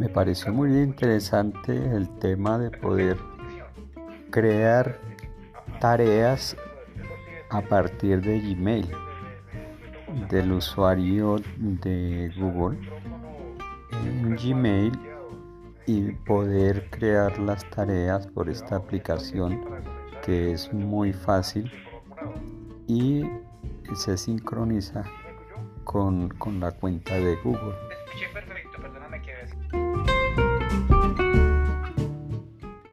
Me pareció muy interesante el tema de poder crear tareas a partir de Gmail del usuario de Google en Gmail y poder crear las tareas por esta aplicación que es muy fácil y se sincroniza con, con la cuenta de Google.